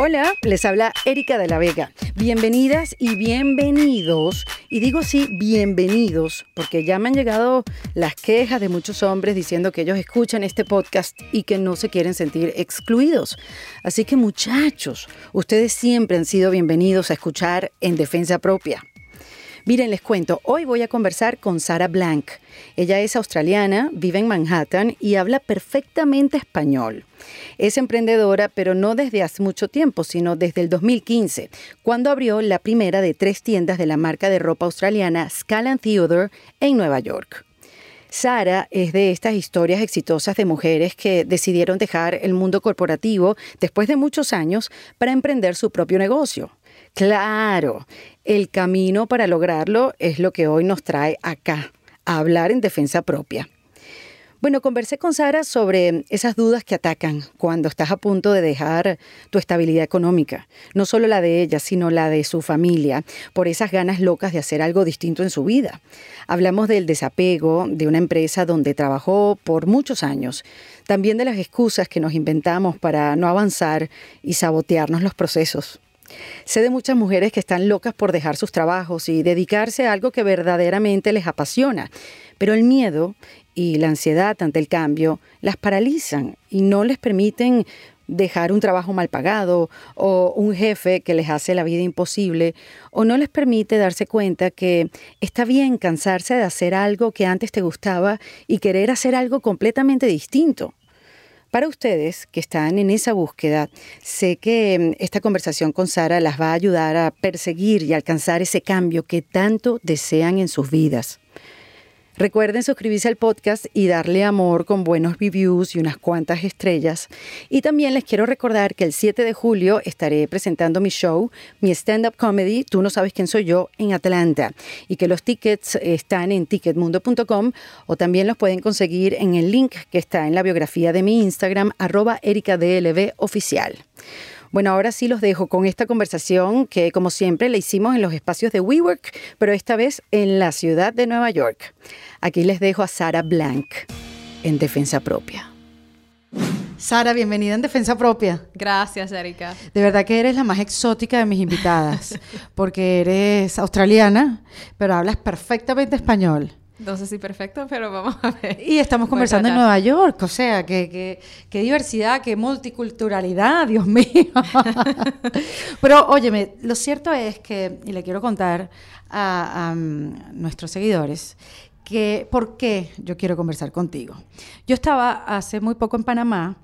Hola, les habla Erika de la Vega. Bienvenidas y bienvenidos, y digo sí, bienvenidos, porque ya me han llegado las quejas de muchos hombres diciendo que ellos escuchan este podcast y que no se quieren sentir excluidos. Así que muchachos, ustedes siempre han sido bienvenidos a escuchar en defensa propia. Miren, les cuento, hoy voy a conversar con Sara Blank. Ella es australiana, vive en Manhattan y habla perfectamente español. Es emprendedora, pero no desde hace mucho tiempo, sino desde el 2015, cuando abrió la primera de tres tiendas de la marca de ropa australiana Scala Theodore en Nueva York. Sara es de estas historias exitosas de mujeres que decidieron dejar el mundo corporativo después de muchos años para emprender su propio negocio. Claro, el camino para lograrlo es lo que hoy nos trae acá, a hablar en defensa propia. Bueno, conversé con Sara sobre esas dudas que atacan cuando estás a punto de dejar tu estabilidad económica, no solo la de ella, sino la de su familia, por esas ganas locas de hacer algo distinto en su vida. Hablamos del desapego de una empresa donde trabajó por muchos años, también de las excusas que nos inventamos para no avanzar y sabotearnos los procesos. Sé de muchas mujeres que están locas por dejar sus trabajos y dedicarse a algo que verdaderamente les apasiona, pero el miedo y la ansiedad ante el cambio las paralizan y no les permiten dejar un trabajo mal pagado o un jefe que les hace la vida imposible o no les permite darse cuenta que está bien cansarse de hacer algo que antes te gustaba y querer hacer algo completamente distinto. Para ustedes que están en esa búsqueda, sé que mm, esta conversación con Sara las va a ayudar a perseguir y alcanzar ese cambio que tanto desean en sus vidas. Recuerden suscribirse al podcast y darle amor con buenos reviews y unas cuantas estrellas. Y también les quiero recordar que el 7 de julio estaré presentando mi show, mi stand-up comedy, Tú no sabes quién soy yo, en Atlanta. Y que los tickets están en ticketmundo.com o también los pueden conseguir en el link que está en la biografía de mi Instagram, arroba oficial. Bueno, ahora sí los dejo con esta conversación que, como siempre, la hicimos en los espacios de WeWork, pero esta vez en la ciudad de Nueva York. Aquí les dejo a Sara Blank en Defensa Propia. Sara, bienvenida en Defensa Propia. Gracias, Erika. De verdad que eres la más exótica de mis invitadas, porque eres australiana, pero hablas perfectamente español. No sé si perfecto, pero vamos a ver. Y estamos conversando en Nueva York, o sea, qué que, diversidad, qué multiculturalidad, Dios mío. pero óyeme, lo cierto es que, y le quiero contar a, mm, nuestros seguidores, que por qué yo quiero conversar contigo. Yo estaba hace muy poco en Panamá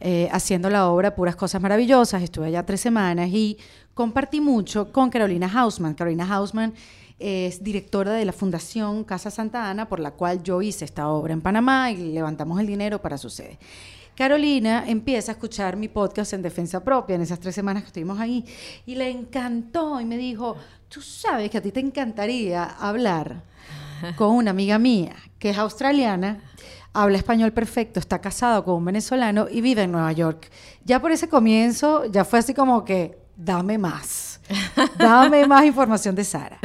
eh, haciendo la obra Puras Cosas Maravillosas, estuve allá tres semanas y compartí mucho con Carolina Hausman. Carolina Hausman es directora de la Fundación Casa Santa Ana, por la cual yo hice esta obra en Panamá y levantamos el dinero para su sede. Carolina empieza a escuchar mi podcast en defensa propia en esas tres semanas que estuvimos ahí y le encantó y me dijo, tú sabes que a ti te encantaría hablar con una amiga mía que es australiana, habla español perfecto, está casado con un venezolano y vive en Nueva York. Ya por ese comienzo ya fue así como que, dame más Dame más información de Sara.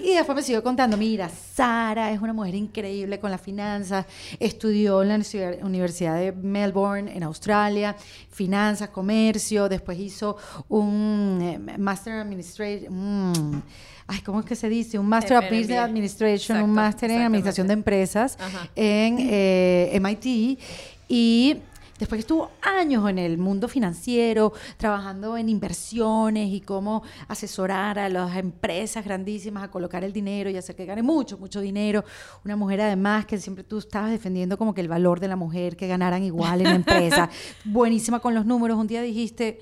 Y después me siguió contando, mira, Sara es una mujer increíble con las finanzas, estudió en la Universidad de Melbourne, en Australia, finanzas, comercio, después hizo un eh, Master Administration, ay, ¿cómo es que se dice? Un Master of Business Administration, un Master en Administración de Empresas en eh, MIT. Y Después que estuvo años en el mundo financiero, trabajando en inversiones y cómo asesorar a las empresas grandísimas a colocar el dinero y hacer que gane mucho, mucho dinero. Una mujer además que siempre tú estabas defendiendo como que el valor de la mujer, que ganaran igual en la empresa. Buenísima con los números. Un día dijiste,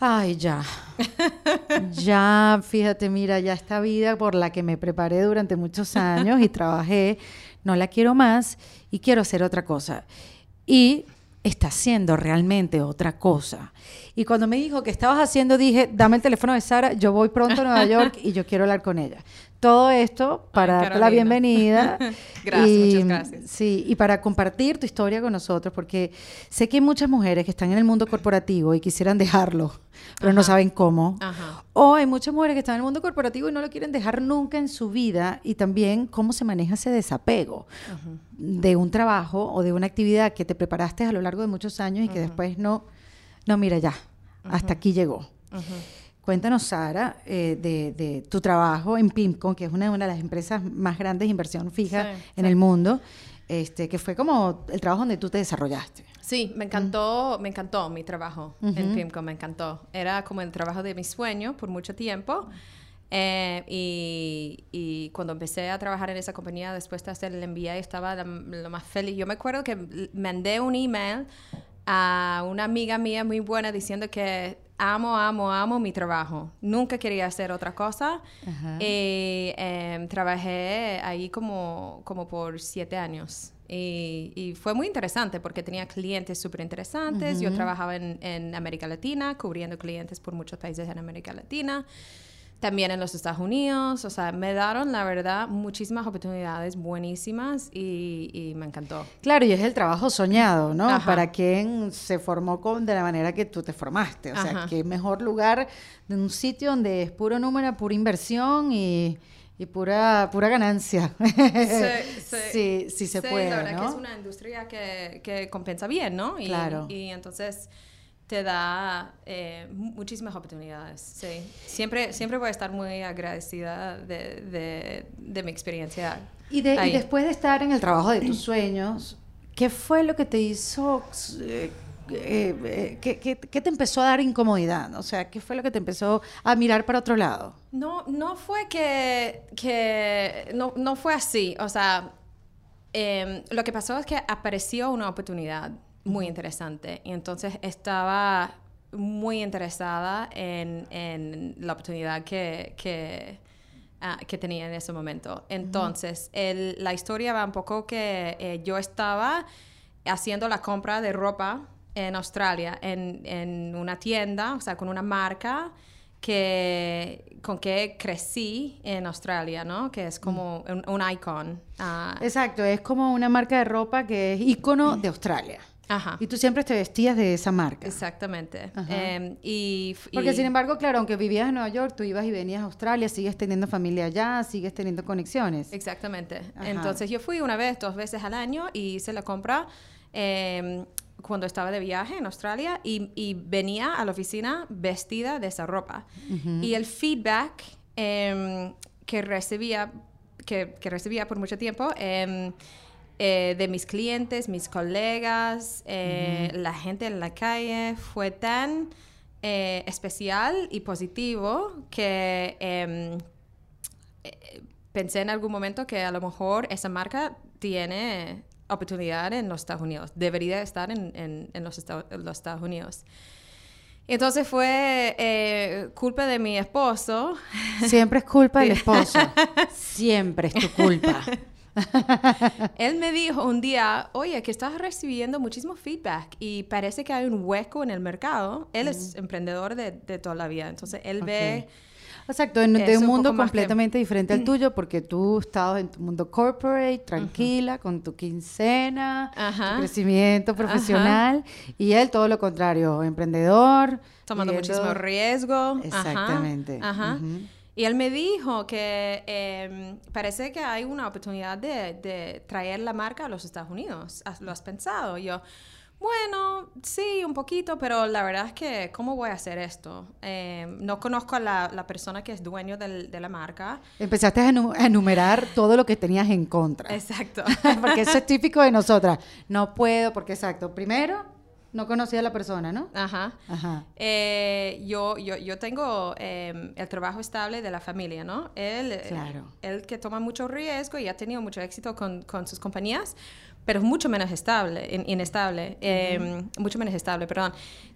ay, ya. ya, fíjate, mira, ya esta vida por la que me preparé durante muchos años y trabajé, no la quiero más y quiero hacer otra cosa. Y está haciendo realmente otra cosa. Y cuando me dijo que estabas haciendo, dije, dame el teléfono de Sara, yo voy pronto a Nueva York y yo quiero hablar con ella. Todo esto para darte la bienvenida. gracias, muchas gracias. Sí, y para compartir tu historia con nosotros, porque sé que hay muchas mujeres que están en el mundo corporativo y quisieran dejarlo, pero no saben cómo. O hay muchas mujeres que están en el mundo corporativo y no lo quieren dejar nunca en su vida y también cómo se maneja ese desapego de un trabajo o de una actividad que te preparaste a lo largo de muchos años y que después no, no, mira ya, hasta aquí llegó. Cuéntanos, Sara, eh, de, tu trabajo en PIMCO, que es una, de las empresas más grandes de inversión fija en el mundo, este, que fue como el trabajo donde tú te desarrollaste. Sí, me encantó, me encantó mi trabajo en PIMCO, me encantó. Era como el trabajo de mi sueño por mucho tiempo. Eh, y, cuando empecé a trabajar en esa compañía, después de hacer el MBA, estaba lo más feliz. Yo me acuerdo que mandé un email a una amiga mía muy buena diciendo que amo, amo, amo mi trabajo. Nunca quería hacer otra cosa. Y em, trabajé ahí como, como por siete años. Y, fue muy interesante porque tenía clientes súper interesantes. Yo trabajaba en, en, América Latina, cubriendo clientes por muchos países en América Latina también en los Estados Unidos. O sea, me dieron, la verdad, muchísimas oportunidades buenísimas y, me encantó. Claro, y es el trabajo soñado, ¿no? Para quien se formó con, de la manera que tú te formaste. O sea, qué mejor lugar de un sitio donde es puro número, pura inversión y pura pura ganancia. Sí, sí, sí, se puede. La verdad que es una industria que, que compensa bien, ¿no? Y, claro. Y entonces te da eh, muchísimas oportunidades. Sí. Siempre, siempre voy a estar muy agradecida de, de, mi experiencia. Y, de, y, después de estar en el trabajo de tus sueños, ¿qué fue lo que te hizo... Eh, eh, ¿qué, qué, qué, te empezó a dar incomodidad? O sea, ¿qué fue lo que te empezó a mirar para otro lado? No, no fue que, que no, no fue así. O sea, em, lo que pasó es que apareció una oportunidad muy interesante. Y entonces estaba muy interesada en, en la oportunidad que, que, ah, que, tenía en ese momento. Entonces, el, la historia va un poco que eh, yo estaba haciendo la compra de ropa en Australia, en, en, una tienda, o sea, con una marca que con que crecí en Australia, ¿no? Que es como un, un icon. Ah. Exacto, es como una marca de ropa que es icono de Australia. Ajá. Y tú siempre te vestías de esa marca. Exactamente. Em, y, Porque sin embargo, claro, aunque vivías en Nueva York, tú ibas y venías a Australia, sigues teniendo familia allá, sigues teniendo conexiones. Exactamente. Entonces yo fui una vez, dos veces al año y hice la compra em, cuando estaba de viaje en Australia y, venía a la oficina vestida de esa ropa. Y el feedback em, que recibía, que, que, recibía por mucho tiempo, eh, de mis clientes, mis colegas, eh, la gente en la calle, fue tan eh, especial y positivo que em, pensé en algún momento que a lo mejor esa marca tiene oportunidad en los Estados Unidos, debería estar en, los, Estados Unidos. Entonces fue culpa de mi esposo. Siempre es culpa del esposo. Siempre es tu culpa. Él me dijo un día, oye, que estás recibiendo muchísimo feedback y parece que hay un hueco en el mercado. Él es emprendedor de, toda la vida, entonces él ve... Exacto, en, de un mundo completamente diferente al tuyo, porque tú estabas en tu mundo corporate, tranquila, con tu quincena, tu crecimiento profesional, y él todo lo contrario, emprendedor. Tomando muchísimo riesgo. Exactamente. Ajá. Y él me dijo que em, parece que hay una oportunidad de, traer la marca a los Estados Unidos. ¿Lo has pensado? yo, bueno, sí, un poquito, pero la verdad es que, ¿cómo voy a hacer esto? Em, no conozco a la, persona que es dueño de la marca. Empezaste a enumerar todo lo que tenías en contra. Exacto. porque eso es típico de nosotras. No puedo, porque exacto. Primero, no conocía a la persona, ¿no? Ajá. Ajá. Eh, yo, yo, yo tengo em, el trabajo estable de la familia, ¿no? Él, eh, claro. él que toma mucho riesgo y ha tenido mucho éxito con, con sus compañías, pero es mucho menos estable, inestable, em, mucho menos estable, perdón.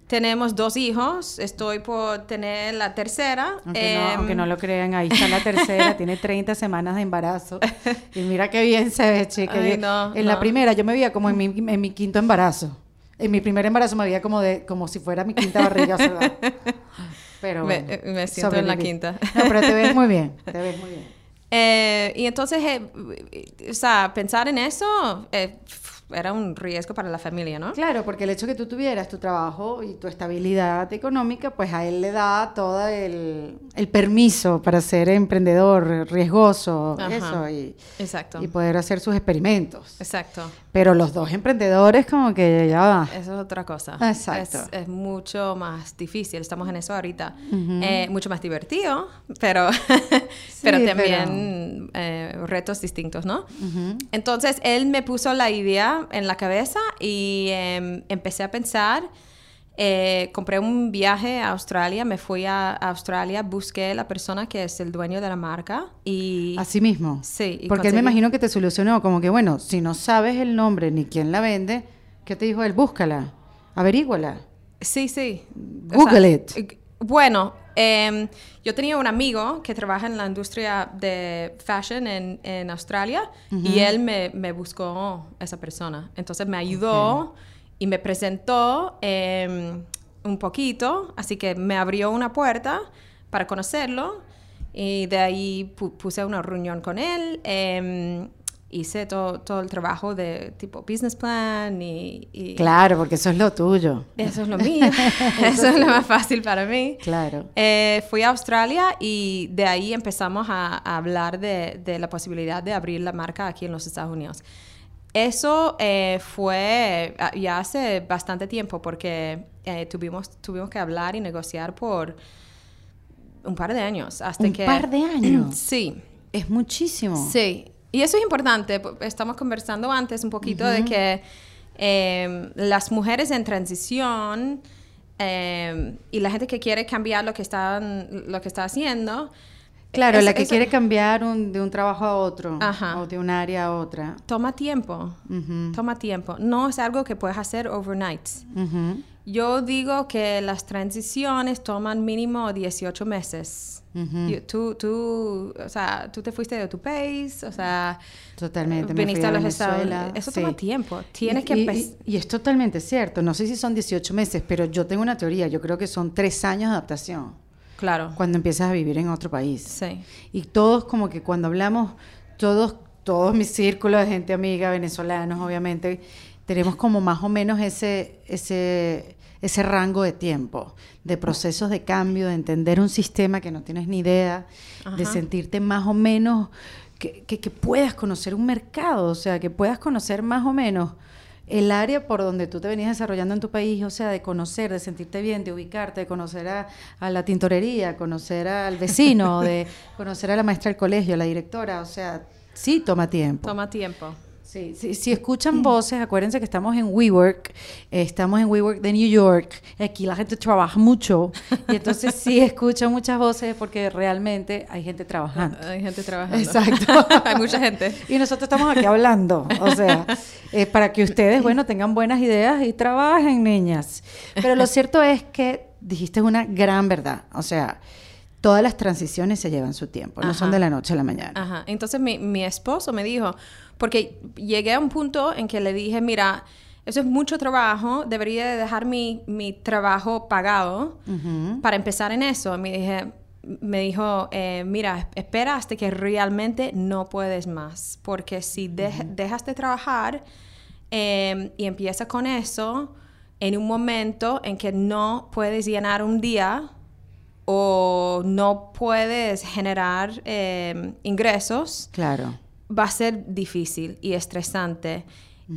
Tenemos dos hijos, estoy por tener la tercera. Aunque, no, aunque no, lo crean, ahí está la tercera, tiene 30 semanas de embarazo. Y mira qué bien se ve, chica. en la primera yo me veía como en mi, en mi quinto embarazo. En mi primer embarazo me veía como de como si fuera mi quinta barriga. pero me, me siento en la quinta. No, pero te ves muy bien, te ves muy bien. Eh, y entonces, eh, o sea, pensar en eso, eh, era un riesgo para la familia, ¿no? Claro, porque el hecho de que tú tuvieras tu trabajo y tu estabilidad económica, pues a él le da todo el, el permiso para ser emprendedor, riesgoso, Ajá. eso, y, Exacto. y poder hacer sus experimentos. Exacto. Pero los dos emprendedores como que ya va. Eso es otra cosa. Exacto. Es, es mucho más difícil. Estamos en eso ahorita. Eh, mucho más divertido, pero, pero también eh, retos distintos, ¿no? Entonces, él me puso la idea en la cabeza y em, empecé a pensar. Eh, compré un viaje a Australia, me fui a, a Australia, busqué la persona que es el dueño de la marca y... Así mismo. Sí, Porque él me conseguí- imagino que te solucionó como que, bueno, si no sabes el nombre ni quién la vende, ¿qué te dijo él? Búscala, averíguala. Sí, sí. Google it. eh, Bueno, em, yo tenía un amigo que trabaja en la industria de fashion en, en Australia y él me, me buscó esa persona. Entonces me ayudó y me presentó em, un poquito, así que me abrió una puerta para conocerlo y de ahí pu- puse una reunión con él. em, hice todo, todo el trabajo de tipo business plan y... y- Claro, porque eso es lo tuyo. eso es lo mío. Eso es lo más fácil para mí. Claro. Eh, fui a Australia y de ahí empezamos a, a hablar de, de la posibilidad de abrir la marca aquí en los Estados Unidos. Eso eh, fue ah, ya hace bastante tiempo porque eh, tuvimos, tuvimos que hablar y negociar por un par de años. Hasta Un que, par de años. Sí, Es muchísimo. Sí, y eso es importante. Estamos conversando antes un poquito de que eh, las mujeres en transición eh, y la gente que quiere cambiar lo que están, lo que está haciendo. Claro, es- la que eso quiere cambiar un- de un trabajo a otro Ajá. o de un área a otra. Toma tiempo. Toma tiempo. No es algo que puedes hacer overnight. Yo digo que las transiciones toman mínimo 18 meses. ujú. Y tú, tú, o sea, tú te fuiste de tu país, o sea, Totalmente. viniste a los Estados. Eso sí. toma tiempo. Tienes Y- que y es totalmente cierto. No sé si son 18 meses, pero yo tengo una teoría. Yo creo que son tres años de adaptación Claro. cuando empiezas a vivir en otro país. Sí. Y todos como que cuando hablamos, todos, todos mis círculos de gente amiga, venezolanos obviamente, tenemos como más o menos ese, ese, ese rango de tiempo, de procesos de cambio, de entender un sistema que no tienes ni idea, de sentirte más o menos, que, que, que puedas conocer un mercado, o sea, que puedas conocer más o menos el área por donde tú te venías desarrollando en tu país, o sea, de conocer, de sentirte bien, de ubicarte, de conocer a, a la tintorería, conocer al vecino, de conocer a la maestra del colegio, a la directora, o sea, sí toma tiempo. Toma tiempo. Sí, sí, si escuchan voces, acuérdense que estamos en WeWork, eh, estamos en WeWork de New York, aquí la gente trabaja mucho, y entonces sí escuchan muchas voces porque realmente hay gente trabajando. Hay gente trabajando. Exacto. Hay mucha gente. Y nosotros estamos aquí hablando, o sea, eh, para que ustedes, bueno, tengan buenas ideas y trabajen, niñas. Pero lo cierto es que dijiste una gran verdad, o sea, todas las transiciones se llevan su tiempo, no son de la noche a la mañana. Ajá. Entonces mi, mi esposo me dijo, porque llegué a un punto en que le dije, mira, eso es mucho trabajo, debería de dejar mi, mi trabajo pagado para empezar en eso. Me, dije, me dijo, eh, mira, espera hasta que realmente no puedes más, porque si dej- dejas de trabajar eh, y empiezas con eso, en un momento en que no puedes llenar un día o no puedes generar eh, ingresos, Claro. va a ser difícil y estresante.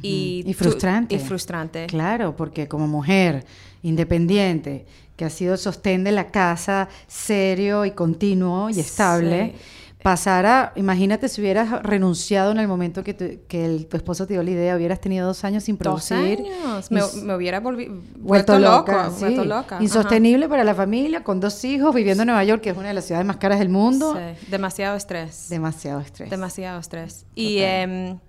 y, Y tú- frustrante. y frustrante. Claro, porque como mujer independiente, que ha sido el sostén de la casa serio y continuo y estable, Sí. Pasar a, imagínate si hubieras renunciado en el momento que, tu, que el- tu esposo te dio la idea, hubieras tenido dos años sin Dos producir. años. y Me, me hubiera vuelto loca, loco. sí. Vuelto loca. ajá. insostenible para la familia, con dos hijos, viviendo en Nueva York, que es una de las ciudades más caras del mundo. Sí, Demasiado estrés. Demasiado estrés. Demasiado estrés. Y, Total. em,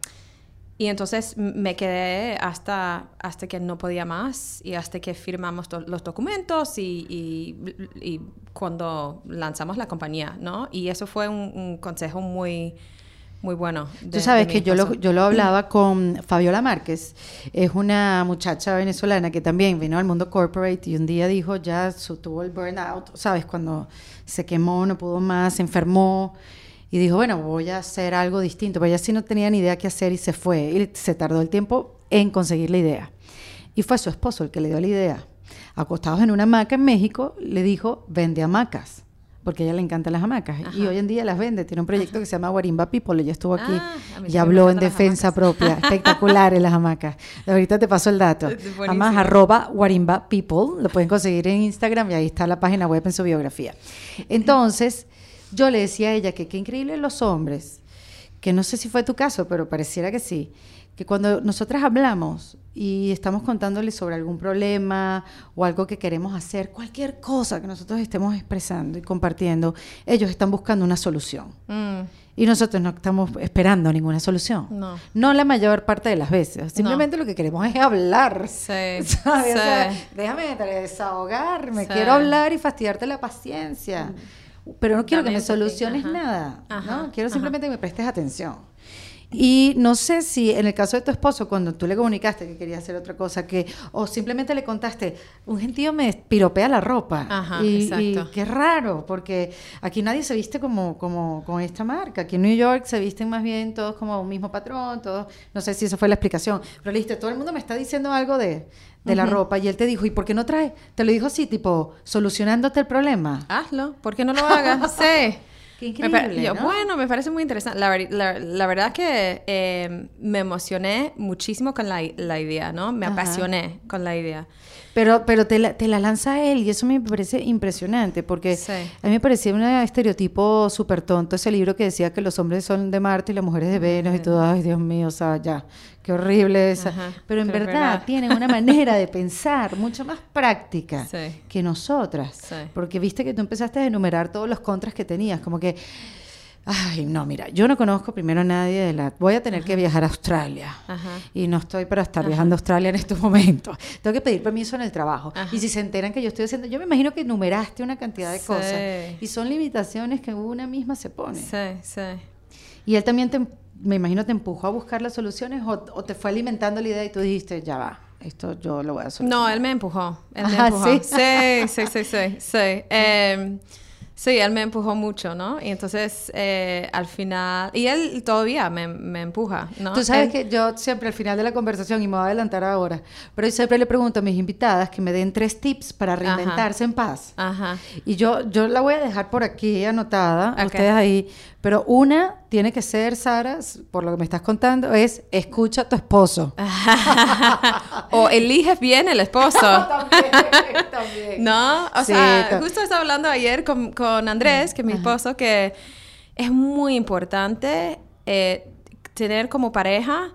y entonces me quedé hasta, hasta que no podía más y hasta que firmamos los documentos y, y- y cuando lanzamos la compañía, ¿no? Y eso fue un, un consejo muy, muy bueno. de- Tú sabes que yo lo, yo lo hablaba con Fabiola Márquez, es una muchacha venezolana que también vino al mundo corporate y un día dijo ya tuvo el burnout, ¿sabes? Cuando se quemó, no pudo más, se enfermó y dijo, bueno, voy a hacer algo distinto, pero ella sí no tenía ni idea qué hacer y se fue y se tardó el tiempo en conseguir la idea. Y fue su esposo el que le dio la idea. Acostados en una hamaca en México, le dijo, vende hamacas porque a ella le encantan las hamacas y hoy en día las vende. Tiene un proyecto que se llama Guarimba People, ella estuvo aquí Ah, a mí y habló en defensa propia, espectacular en las hamacas. Ahorita te paso el dato. Además, arroba Guarimba People, lo pueden conseguir en Instagram y ahí está la página web en su biografía. Entonces, yo le decía a ella que qué increíble los hombres, que no sé si fue tu caso, pero pareciera que sí, que cuando nosotras hablamos y estamos contándoles sobre algún problema o algo que queremos hacer, cualquier cosa que nosotros estemos expresando y compartiendo, ellos están buscando una solución. Mm, Y nosotros no estamos esperando ninguna solución. No. No la mayor parte de las veces. Simplemente lo que queremos es hablar. Sí, ¿Sabes? O sea, déjame desahogarme. Sí. Mm. Quiero hablar y fastidiarte la paciencia. Pero no quiero que me soluciones Ajá. nada. Ajá, ¿no? Quiero simplemente que me prestes atención. Y no sé si en el caso de tu esposo, cuando tú le comunicaste que quería hacer otra cosa, que o simplemente le contaste, un gentío me piropea la ropa. Ajá, y, exacto. y qué raro, porque aquí nadie se viste como, como con esta marca. Aquí en New York se visten más bien todos como un mismo patrón, todos, no sé si esa fue la explicación, pero le dijiste, todo el mundo me está diciendo algo de, de la ropa. Y él te dijo, ¿y por qué no trae? Te lo dijo así, tipo, solucionándote el problema. Hazlo, ¿por qué no lo hagas? sí. Qué Me pa- increíble, yo, ¿no? Bueno, me parece muy interesante. La, ver- la- la verdad que eh, me emocioné muchísimo con la, la idea, ¿no? Me Ajá. apasioné con la idea. Pero, pero te, la, te la lanza él y eso me parece impresionante porque Sí. a mí me parecía un estereotipo súper tonto ese libro que decía que los hombres son de Marte y las mujeres de Venus y todo, ay Dios mío, o sea, ya, qué horrible esa. Ajá, Pero en verdad verdad. tienen una manera de pensar mucho más práctica Sí. que nosotras. Sí. Porque viste que tú empezaste a enumerar todos los contras que tenías, como que... Ay, no, mira, yo no conozco primero a nadie de la... Voy a tener que viajar a Australia. Ajá. Y no estoy para estar viajando a Australia en estos momentos. Tengo que pedir permiso en el trabajo. Y si se enteran que yo estoy haciendo... Yo me imagino que numeraste una cantidad de Sí. cosas. Y son limitaciones que una misma se pone. Sí, sí. Y él también, te, me imagino, te empujó a buscar las soluciones o, o te fue alimentando la idea y tú dijiste, ya va, esto yo lo voy a solucionar. No, él me empujó. Él me Ajá, empujó. ¿sí? Sí, sí, sí, sí. sí. Em, sí, él me empujó mucho, ¿no? Y entonces, eh, al final... Y él todavía me, me empuja, ¿no? Tú sabes Él- que yo siempre al final de la conversación, y me voy a adelantar ahora, pero yo siempre le pregunto a mis invitadas que me den tres tips para Ajá. reinventarse en paz. Ajá. Y yo, yo la voy a dejar por aquí anotada, Ok. ustedes ahí. Pero una tiene que ser, Sara, por lo que me estás contando, es escucha a tu esposo. o eliges bien el esposo. también, también. No, o Sí, sea, to- justo estaba hablando ayer con, con Andrés, que es mi esposo, que es muy importante eh, tener como pareja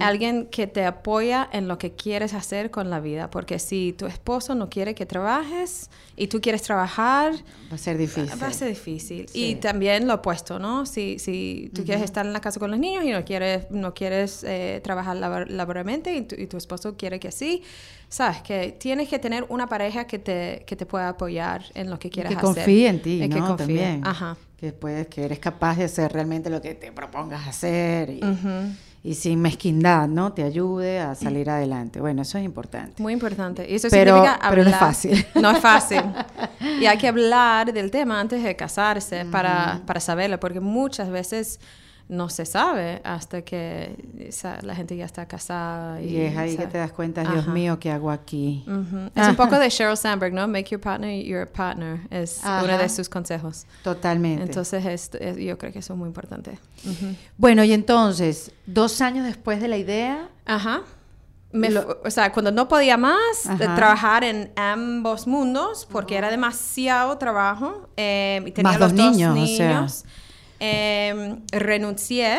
alguien que te apoya en lo que quieres hacer con la vida. Porque si tu esposo no quiere que trabajes y tú quieres trabajar, Va a ser difícil. va a ser difícil. Sí. Y también lo opuesto, ¿no? Si, si tú quieres estar en la casa con los niños y no quieres, no quieres eh, trabajar labor- laboralmente y tu, y tu esposo quiere que sí, sabes que tienes que tener una pareja que te, que te pueda apoyar en lo que quieras que hacer. confíe en ti, Y ¿no? que confíe. También. Ajá. Que puedes, que eres capaz de hacer realmente lo que te propongas hacer y, Ujú. y sin mezquindad, ¿no? Te ayude a salir adelante. Bueno, eso es importante. Muy importante. Y eso Pero- significa pero no es hablar- fácil. No es fácil. Y hay que hablar del tema antes de casarse para, para saberlo, porque muchas veces no se sabe hasta que la gente ya está casada. Y, Y es ahí que te das cuenta, Dios Ajá. mío, ¿qué hago aquí? Ujú. Es un poco de Sheryl Sandberg, ¿no? Make your partner your partner. Es uno Ajá. de sus consejos. Totalmente. Entonces, es- es- yo creo que eso es muy importante. Ujú. bueno, y entonces, dos años después de la idea, Ajá. Me Lo- o sea, cuando no podía más de trabajar en ambos mundos, porque era demasiado trabajo eh, y tenía Más los dos dos niños, niños, o sea. Eh, renuncié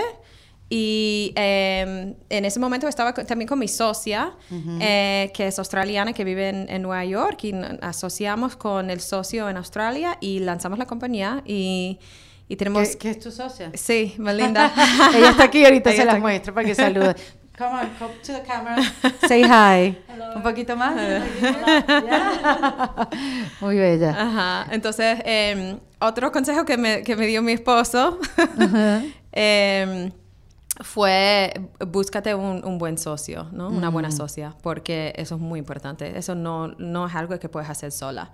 y eh, en ese momento estaba co- también con mi socia, eh, que es australiana, que vive en, en Nueva York, y asociamos con el socio en Australia y lanzamos la compañía y, y tenemos... ¿qué, qué es tu socia? Sí, Melinda. Ella está aquí, ahorita Ella se las muestro para que salude. Come on, come to the camera. Say hi. Un poquito más. Ya. Muy bella. Ajá. Entonces, eh, otro consejo que me, que me dio mi esposo, eh, fue búscate un, un buen socio, ¿no? Una buena socia, porque eso es muy importante. Eso no, no es algo que puedes hacer sola.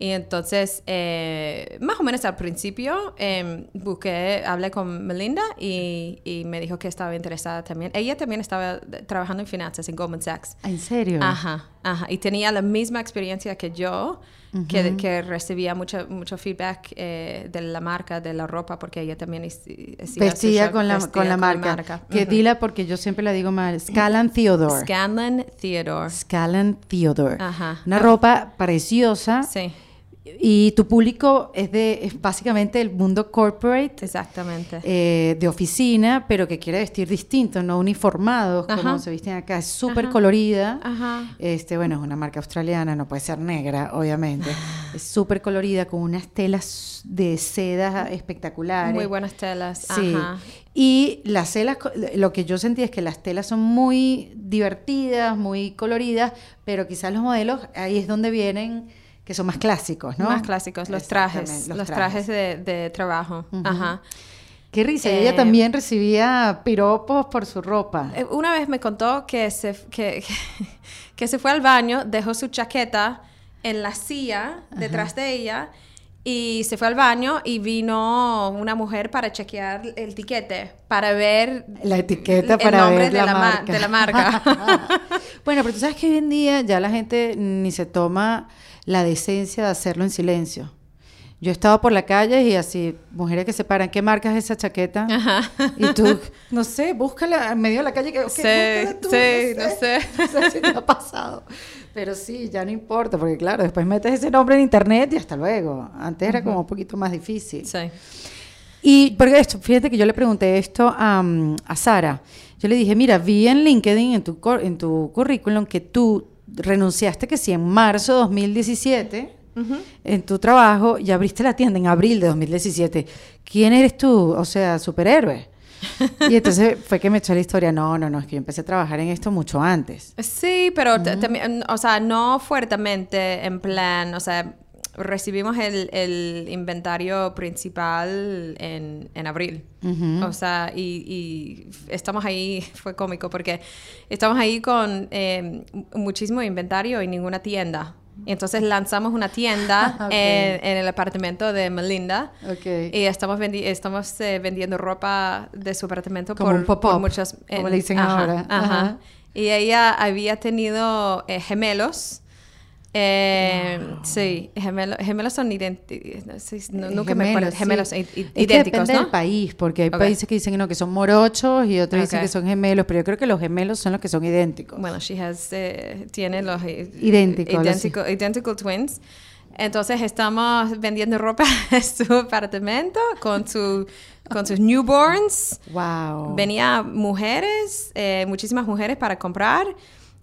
Y entonces, eh, más o menos al principio, eh, busqué, hablé con Melinda y, y, me dijo que estaba interesada también. Ella también estaba trabajando en finanzas en Goldman Sachs. ¿En serio? Ajá, ajá. Y tenía la misma experiencia que yo que, que, recibía mucho, mucho feedback eh, de la marca, de la ropa, porque ella también vestía con la, con la marca. Que dila porque yo siempre la digo mal. Scanlan Theodore. Scanlan Theodore. Scanlan Theodore. Ajá. Una ropa preciosa. Sí y tu público es de es básicamente el mundo corporate. Exactamente. Eh, de oficina, pero que quiere vestir distinto, no uniformados como se visten acá. Es súper colorida. Ajá. Este, bueno, es una marca australiana, no puede ser negra, obviamente. es súper colorida, con unas telas de seda espectaculares. Muy buenas telas. Sí. Ajá. Y las telas, lo que yo sentí es que las telas son muy divertidas, muy coloridas, pero quizás los modelos, ahí es donde vienen que son más clásicos, ¿no? Más clásicos, los trajes, los, trajes, de, trabajo. Ajá. Qué risa, ella eh, también recibía piropos por su ropa. Eh, una vez me contó que se, que, que, se fue al baño, dejó su chaqueta en la silla detrás de ella y se fue al baño y vino una mujer para chequear el tiquete, para ver la etiqueta para ver de la, de la marca. bueno, pero tú sabes que hoy en día ya la gente ni se toma la decencia de hacerlo en silencio. Yo he estado por la calle y así, mujeres que se paran, ¿qué marca es esa chaqueta? Y tú, no sé, búscala en medio de la calle. Que, sí, tú, sí, no sé. No sé. si te ha pasado. Pero sí, ya no importa, porque claro, después metes ese nombre en internet y hasta luego. Antes era como un poquito más difícil. Sí. Y porque esto, fíjate que yo le pregunté esto a, a Sara. Yo le dije, mira, vi en LinkedIn, en tu, en tu currículum, que tú renunciaste que sí en marzo de 2017 en tu trabajo y abriste la tienda en abril de 2017. ¿Quién eres tú? O sea, superhéroe. y entonces fue que me echó la historia, no, no, no, es que yo empecé a trabajar en esto mucho antes. Sí, pero también, o sea, no fuertemente en plan, o sea, recibimos el, el inventario principal en, en abril. O sea, y, y, estamos ahí, fue cómico porque estamos ahí con eh, muchísimo inventario y ninguna tienda. Y entonces lanzamos una tienda en, el apartamento de Melinda. Y estamos, estamos eh, vendiendo ropa de su apartamento por, por muchas... como le dicen ahora. Ajá. Y ella había tenido eh, gemelos eh, Sí, gemelos, gemelos son idénticos. nunca me acuerdo. Gemelos idénticos, es que depende del país, porque hay países que dicen que no, que son morochos y otros dicen que son gemelos, pero yo creo que los gemelos son los que son idénticos. Bueno, she has, eh, tiene los idénticos, idéntico, identical twins. Entonces estamos vendiendo ropa en su apartamento con su con sus newborns. Wow. Venía mujeres, eh, muchísimas mujeres para comprar.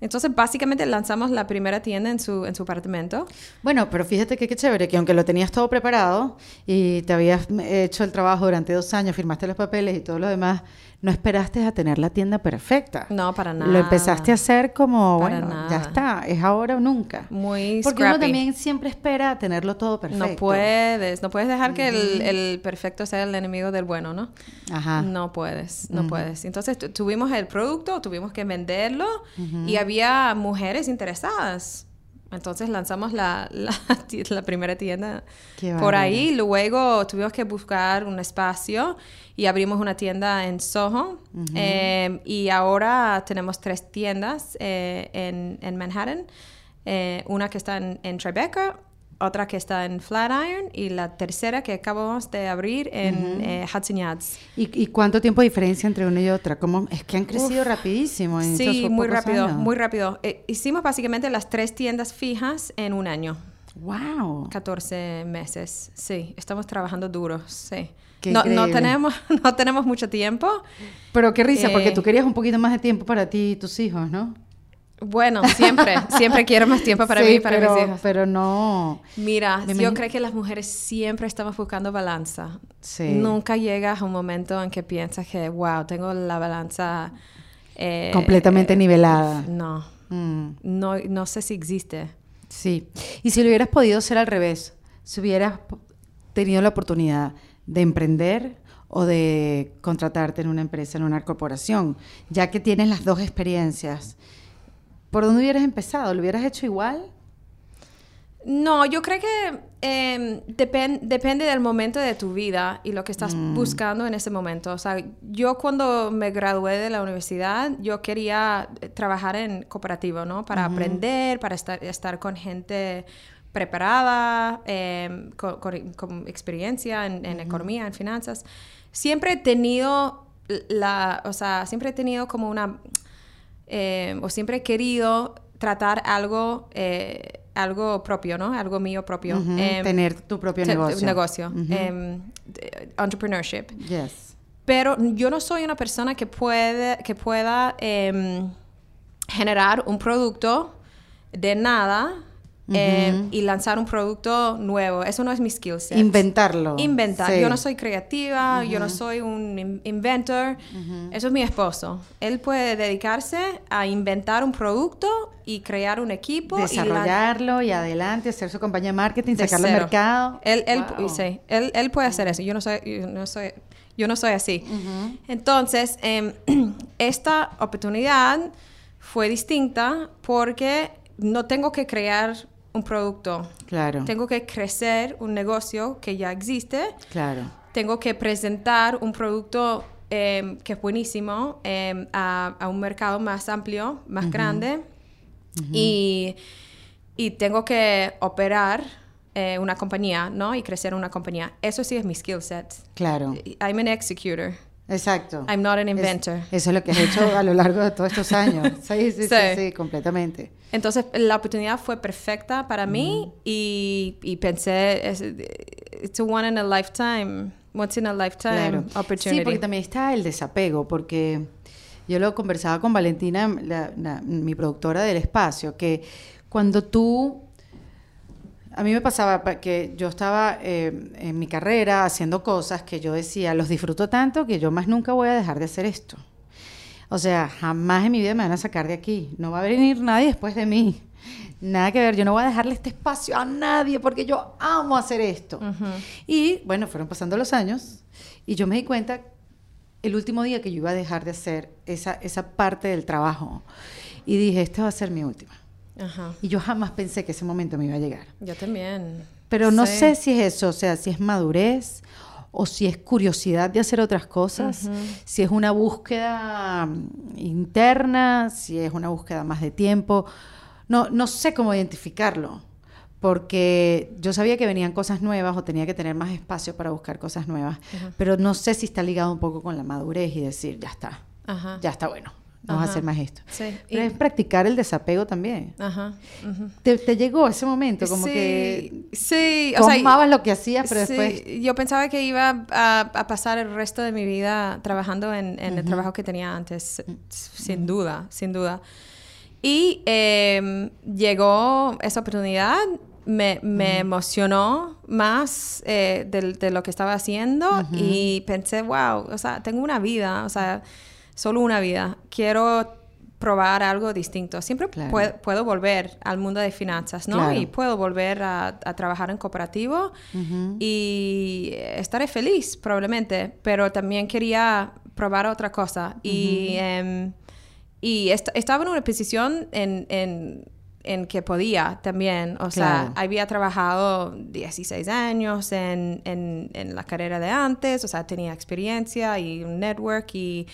Entonces, básicamente lanzamos la primera tienda en su, en su apartamento. Bueno, pero fíjate que qué chévere, que aunque lo tenías todo preparado y te habías hecho el trabajo durante dos años, firmaste los papeles y todo lo demás, no esperaste a tener la tienda perfecta. No, para nada. Lo empezaste a hacer como, bueno, ya está, es ahora o nunca. Muy Porque uno también siempre espera tenerlo todo perfecto. No puedes, no puedes dejar que el, el, perfecto sea el enemigo del bueno, ¿no? Ajá. No puedes, no puedes. Entonces tuvimos el producto, tuvimos que venderlo y había mujeres interesadas. Entonces lanzamos la, la, primera tienda por ahí. Luego tuvimos que buscar un espacio y abrimos una tienda en Soho. Eh, y ahora tenemos tres tiendas eh, en, en, Manhattan. Eh, una que está en, en Tribeca, otra que está en Flatiron y la tercera que acabamos de abrir en eh, Hudson Yards. ¿Y, cuánto tiempo de diferencia entre una y otra? ¿Cómo? Es que han crecido rapidísimo. En sí, muy rápido, muy rápido. Eh, hicimos básicamente las tres tiendas fijas en un año. ¡Wow! 14 meses, sí. Estamos trabajando duro, sí. No, no, tenemos, no tenemos mucho tiempo. Pero qué risa, porque eh, tú querías un poquito más de tiempo para ti y tus hijos, ¿no? Bueno, siempre, siempre quiero más tiempo para mí y para mis hijos. Pero no. Mira, yo creo que las mujeres siempre estamos buscando balanza. Sí. Nunca llegas a un momento en que piensas que, wow, tengo la balanza eh, completamente nivelada. No, mm. no, no sé si existe. Sí. Y si lo hubieras podido hacer al revés, si hubieras tenido la oportunidad de emprender o de contratarte en una empresa, en una corporación, ya que tienes las dos experiencias. ¿Por dónde hubieras empezado? ¿Lo hubieras hecho igual? No, yo creo que em, depende del momento de tu vida y lo que estás mm. buscando en ese momento. O sea, yo cuando me gradué de la universidad, yo quería eh, trabajar en cooperativo, ¿no? Para aprender, para estar, estar con gente preparada, em, con, experiencia en, economía, en finanzas. Siempre he tenido la, o sea, siempre he tenido como una, em, o siempre he querido tratar algo... Eh, algo propio, ¿no? Algo mío propio. Em, Tener tu propio negocio. Negocio. Em, entrepreneurship. Yes. Pero yo no soy una persona que, puede, que pueda em, generar un producto de nada eh, y lanzar un producto nuevo. Eso no es mi skill set. Inventarlo. Inventar. Yo no soy creativa, yo no soy un inventor. Eso es mi esposo. Él puede dedicarse a inventar un producto y crear un equipo. Desarrollarlo y, adelante, hacer su compañía de marketing, sacarlo al mercado. Él, él, él, él, puede hacer eso. Yo no soy, yo no soy, yo no soy así. Entonces, em, esta oportunidad fue distinta porque no tengo que crear un producto. Claro. Tengo que crecer un negocio que ya existe. Claro. Tengo que presentar un producto em, que es buenísimo em, a, un mercado más amplio, más grande. y, y, tengo que operar eh, una compañía, ¿no? Y crecer una compañía. Eso sí es mi skill set. Claro. I'm an executor. Exacto. I'm not an inventor. eso es lo que has hecho a lo largo de todos estos años. Sí, sí, sí, sí, completamente. Entonces, la oportunidad fue perfecta para mí y, y, pensé, it's a one in a lifetime, once in a lifetime opportunity. Sí, porque también está el desapego, porque yo lo conversaba con Valentina, mi productora del espacio, que cuando tú a mí me pasaba que yo estaba eh, en mi carrera haciendo cosas que yo decía, los disfruto tanto que yo más nunca voy a dejar de hacer esto. O sea, jamás en mi vida me van a sacar de aquí. No va a venir nadie después de mí. Nada que ver, yo no voy a dejarle este espacio a nadie porque yo amo hacer esto. Y bueno, fueron pasando los años y yo me di cuenta el último día que yo iba a dejar de hacer esa, esa parte del trabajo. Y dije, esta va a ser mi última. Y yo jamás pensé que ese momento me iba a llegar. Yo también. Pero no sé si es eso, o sea, si es madurez o si es curiosidad de hacer otras cosas, si es una búsqueda mm, interna, si es una búsqueda más de tiempo. No, no sé cómo identificarlo, porque yo sabía que venían cosas nuevas o tenía que tener más espacio para buscar cosas nuevas, pero no sé si está ligado un poco con la madurez y decir, ya está, ya está bueno vamos a hacer más esto. Sí. Pero es practicar el desapego también. Ajá. ¿Te, llegó ese momento? Como que. Sí. O sea, lo que hacías, pero después. Yo pensaba que iba a, pasar el resto de mi vida trabajando en, el trabajo que tenía antes, sin duda, sin duda. Y em, llegó esa oportunidad, me, emocionó más eh, de, de, lo que estaba haciendo y pensé, wow, o sea, tengo una vida, o sea solo una vida. Quiero probar algo distinto. Siempre puedo, volver al mundo de finanzas, ¿no? Y puedo volver a, trabajar en cooperativo y estaré feliz probablemente, pero también quería probar otra cosa. Y, em, y estaba en una posición en, en, que podía también, o sea, había trabajado 16 años en, en la carrera de antes, o sea, tenía experiencia y un network y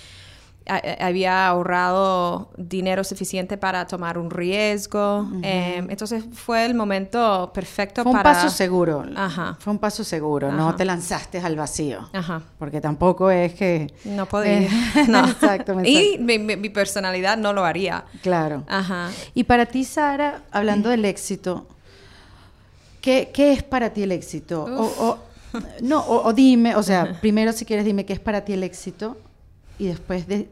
había ahorrado dinero suficiente para tomar un riesgo. Em, entonces fue el momento perfecto fue un paso seguro. Ajá. Fue un paso seguro. No te lanzaste al vacío. Ajá. Porque tampoco es que... No podía. Eh, no. Exactamente. Y mi, personalidad no lo haría. Claro. Ajá. Y para ti, Sara, hablando del éxito, ¿qué, qué es para ti el éxito? O, no, o, dime, o sea, primero si quieres dime qué es para ti el éxito y después de,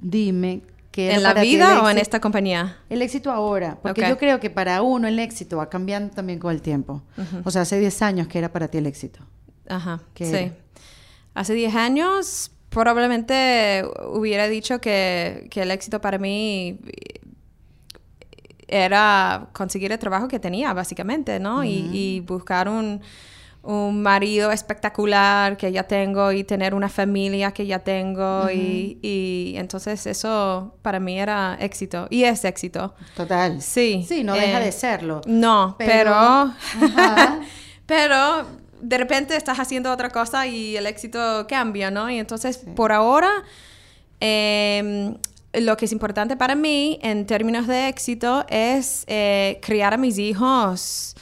dime qué ¿En la vida o en esta compañía? El éxito ahora, porque yo creo que para uno el éxito va cambiando también con el tiempo. O sea, hace 10 años que era para ti el éxito. Ajá, sí. Hace 10 años probablemente hubiera dicho que, que el éxito para mí era conseguir el trabajo que tenía, básicamente, ¿no? y, y, buscar un, un marido espectacular que ya tengo y tener una familia que ya tengo y, y entonces eso para mí era éxito y es éxito. Total. Sí. Sí, no deja de serlo. No, Pero- pero... pero de repente estás haciendo otra cosa y el éxito cambia, ¿no? Y entonces, por ahora, eh, lo que es importante para mí en términos de éxito es eh, criar a mis hijos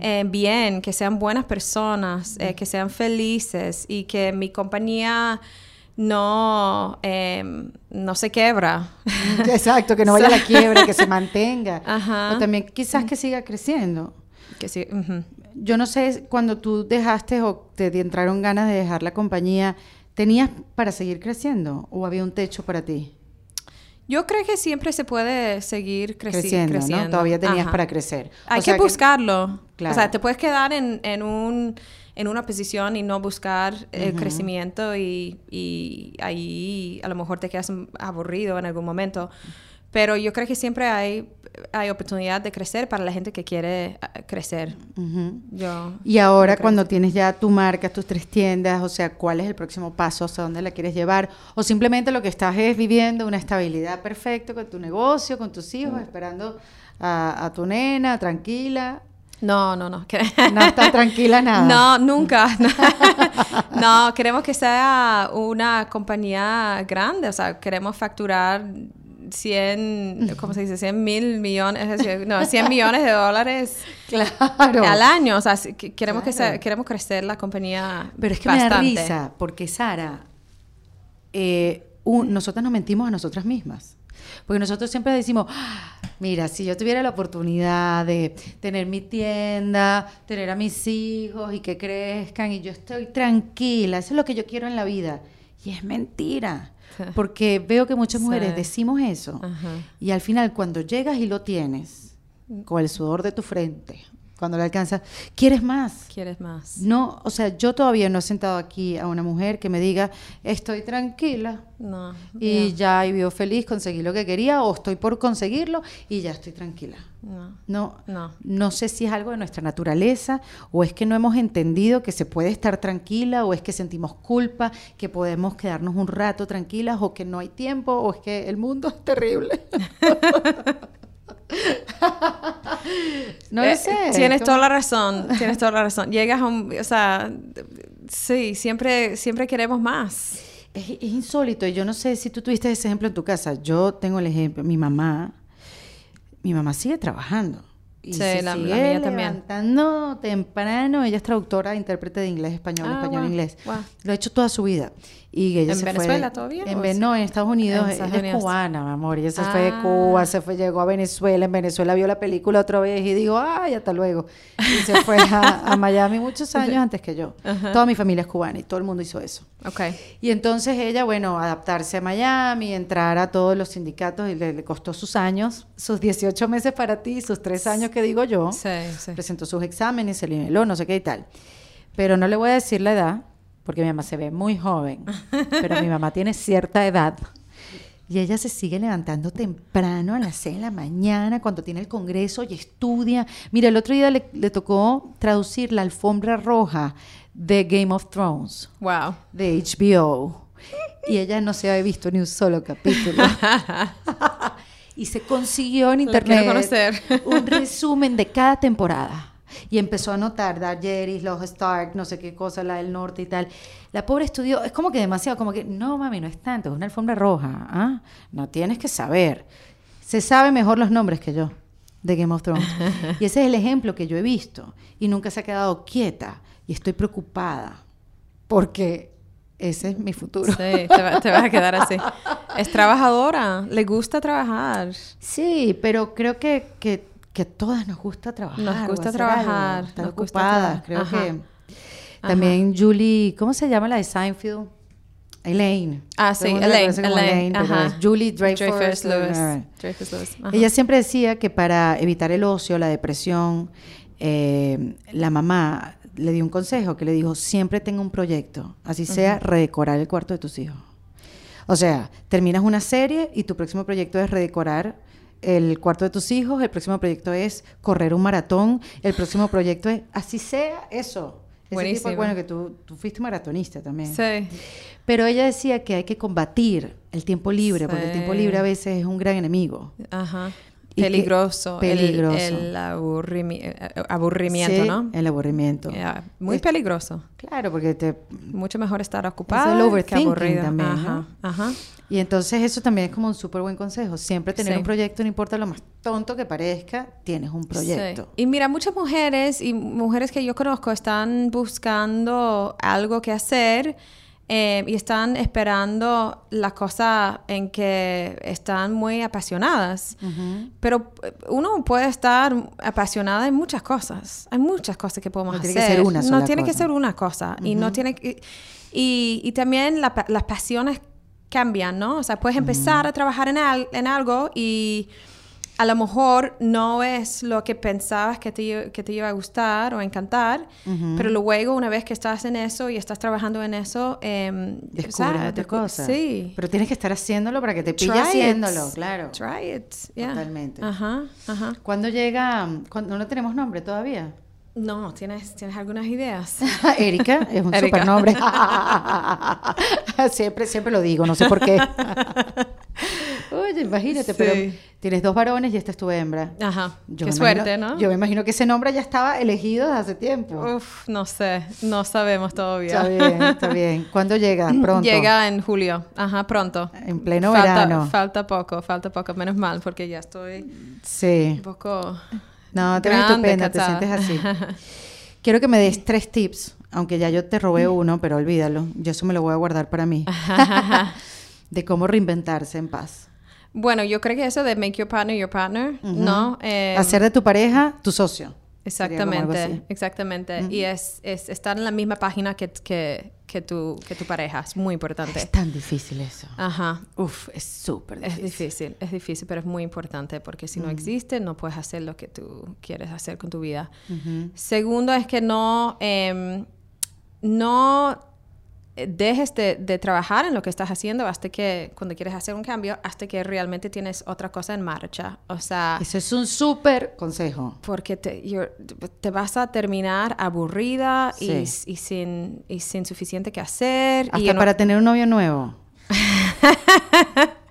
eh, bien, que sean buenas personas, eh, que sean felices y que mi compañía no, eh, no se quebra. Exacto, que no vaya a la quiebra, que se mantenga. Ajá. O también quizás que siga creciendo. que sí, ujú. Yo no sé, cuando tú dejaste o te entraron ganas de dejar la compañía, ¿tenías para seguir creciendo o había un techo para ti? Yo creo que siempre se puede seguir creci- creciendo, creciendo. ¿no? Todavía tenías Ajá. para crecer. O Hay sea que buscarlo. Claro. O sea, te puedes quedar en, en, un, en una posición y no buscar el crecimiento y, y ahí a lo mejor te quedas aburrido en algún momento. Pero yo creo que siempre hay, hay oportunidad de crecer para la gente que quiere eh, crecer. Ujú. Yo, Y ahora cuando tienes ya tu marca, tus tres tiendas, o sea, ¿cuál es el próximo paso? ¿Hacia dónde la quieres llevar? O simplemente lo que estás es viviendo una estabilidad perfecta con tu negocio, con tus hijos, esperando a, a tu nena, tranquila. No, no, no. No estás tranquila nada. No, nunca. No. queremos que sea una compañía grande, o sea, queremos facturar 100, ¿cómo se dice? 100 mil millones, no, 100 millones de dólares Claro. al año, o sea, queremos que Claro. sea, queremos crecer la compañía Pero es que bastante. me da risa, porque Sara, eh, un- nosotras nos mentimos a nosotras mismas. Porque nosotros siempre decimos, "Ah, mira, si yo tuviera la oportunidad de tener mi tienda, tener a mis hijos y que crezcan y yo estoy tranquila, eso es lo que yo quiero en la vida. Y es mentira. Porque veo que muchas Sí. mujeres decimos eso. Ajá. Y al final, cuando llegas y lo tienes, con el sudor de tu frente, cuando lo alcanzas, quieres más. ¿Quieres más? No, o sea, yo todavía no he sentado aquí a una mujer que me diga, estoy tranquila No. y ya. ya y vivo feliz, conseguí lo que quería o estoy por conseguirlo y ya estoy tranquila. No. No, No. no sé si es algo de nuestra naturaleza o es que no hemos entendido que se puede estar tranquila o es que sentimos culpa, que podemos quedarnos un rato tranquilas o que no hay tiempo o es que el mundo es terrible. no Eh, lo sé. Tienes ¿cómo? toda la razón, tienes toda la razón. Llegas a un, o sea, sí, siempre, siempre queremos más. Es, es insólito. y Yo no sé si tú tuviste ese ejemplo en tu casa. Yo tengo el ejemplo. Mi mamá, mi mamá sigue trabajando. Y Sí, se la- la sigue también. levantando temprano. Ella es traductora, intérprete de inglés, español, Ah, español, inglés. Lo ha hecho toda su vida. Y ella ¿En se fue- Venezuela todavía, En, o no, en Estados Unidos. En ella es cubana, mi amor. Ella se fue de Ah. Cuba, se fue, llegó a Venezuela. En Venezuela vio la película otra vez y digo, ay, hasta luego. Y se fue a, a Miami muchos años antes que yo. Toda mi familia es cubana y todo el mundo hizo eso. Ok. Y entonces ella, bueno, adaptarse a Miami, entrar a todos los sindicatos y le, le costó sus años, sus 18 meses para ti, sus tres años que digo yo. Sí, sí. Presentó sus exámenes, se niveló, no sé qué y tal. Pero no le voy a decir la edad, porque mi mamá se ve muy joven, pero mi mamá tiene cierta edad. Y ella se sigue levantando temprano a las 6 de la mañana cuando tiene el congreso y estudia. Mira, el otro día le, le tocó traducir la alfombra roja de Game of Thrones Wow. de HBO y ella no se había visto ni un solo capítulo. y se consiguió en internet conocer. un resumen de cada temporada. Y empezó a anotar Darjeris, los Stark, no sé qué cosa, la del norte y tal. La pobre estudió, es como que demasiado, como que, no mami, no es tanto, es una alfombra roja. ¿ah? No tienes que saber. Se sabe mejor los nombres que yo de Game of Thrones. Y ese es el ejemplo que yo he visto. Y nunca se ha quedado quieta. Y estoy preocupada. Porque ese es mi futuro. Sí, te, va- te vas a quedar así. Es trabajadora, le gusta trabajar. Sí, pero creo que, que, que a todas nos gusta trabajar. Nos gusta trabajar, algo, estar nos ocupadas. Creo Ajá. que también Julie, ¿cómo se llama la de Seinfeld? Elaine. Ah, sí, Elaine, Elaine, ajá. Julie Dreyfus. Dreyfus Lewis. Dreyfus Lewis. Ella siempre decía que para evitar el ocio, la depresión, eh, la mamá le dio un consejo que le dijo, siempre tenga un proyecto, así sea redecorar el cuarto de tus hijos. O sea, terminas una serie y tu próximo proyecto es redecorar el cuarto de tus hijos, el próximo proyecto es correr un maratón, el próximo proyecto es, así sea eso, tipo, Buenísimo. bueno, que tú, tú fuiste maratonista también. Sí. Pero ella decía que hay que combatir el tiempo libre, porque el tiempo libre a veces es un gran enemigo. Ajá. Que- Peligroso. el- peligroso. El, aburrimi- eh, aburrimiento, Sí, ¿no? El aburrimiento. Yeah, Muy Es- peligroso. Claro, porque te... Mucho mejor estar ocupado que overthinking aburrido. también, Ajá, ¿no? ajá. Y entonces eso también es como un súper buen consejo. Siempre tener Sí. un proyecto, no importa lo más tonto que parezca, tienes un proyecto. Sí. Y mira, muchas mujeres y mujeres que yo conozco están buscando algo que hacer eh, y están esperando la cosa en que están muy apasionadas. Ujú. Pero eh, uno puede estar apasionada en muchas cosas. Hay muchas cosas que podemos No hacer. tiene que ser una no sola tiene que cosa. ser una cosa. Y no tiene que... Y, y también la las pasiones cambian, ¿no? O sea, puedes empezar a trabajar en, al- en algo y a lo mejor no es lo que pensabas que te, que te iba a gustar o encantar, pero luego una vez que estás en eso y estás trabajando en eso, eh, Descubres ¿sabes? otra cosa. Sí. Pero tienes que estar haciéndolo para que te pille Try it. haciéndolo, claro. Try it. yeah. Totalmente. Ajá, ajá. ¿Cuándo llega? cuando no tenemos nombre todavía? No, ¿tienes, ¿tienes algunas ideas? Erika es un Erika. supernombre. siempre, siempre lo digo, no sé por qué. Oye, imagínate, Sí. pero tienes dos varones y esta es tu hembra. Ajá. Yo Qué suerte, imagino- ¿no? Yo me imagino que ese nombre ya estaba elegido desde hace tiempo. Uf, no sé, no sabemos todavía. Está bien, está bien. ¿Cuándo llega? Pronto. Llega en julio, ajá, pronto. En pleno falta, verano. Falta poco, falta poco, menos mal, porque ya estoy Sí. un poco... No, te ves estupenda, te sientes así. Quiero que me des tres tips, aunque ya yo te robé uno, pero olvídalo. Yo eso me lo voy a guardar para mí. de cómo reinventarse en paz. Bueno, yo creo que eso de make your partner your partner, ¿no? Eh, Hacer de tu pareja tu socio. Exactamente, exactamente. Y es, es estar en la misma página que, que, que, tu, que tu pareja, es muy importante. Es tan difícil eso. Ajá. Uf, es súper Es difícil. difícil, es difícil, pero es muy importante porque si no existe, no puedes hacer lo que tú quieres hacer con tu vida. Segundo es que no, em, no dejes de, de trabajar en lo que estás haciendo hasta que, cuando quieres hacer un cambio, hasta que realmente tienes otra cosa en marcha. O sea, Eso es un súper consejo. porque te, te vas a terminar aburrida y, Sí. y sin, y sin suficiente que hacer. y Hasta en- para tener un novio nuevo.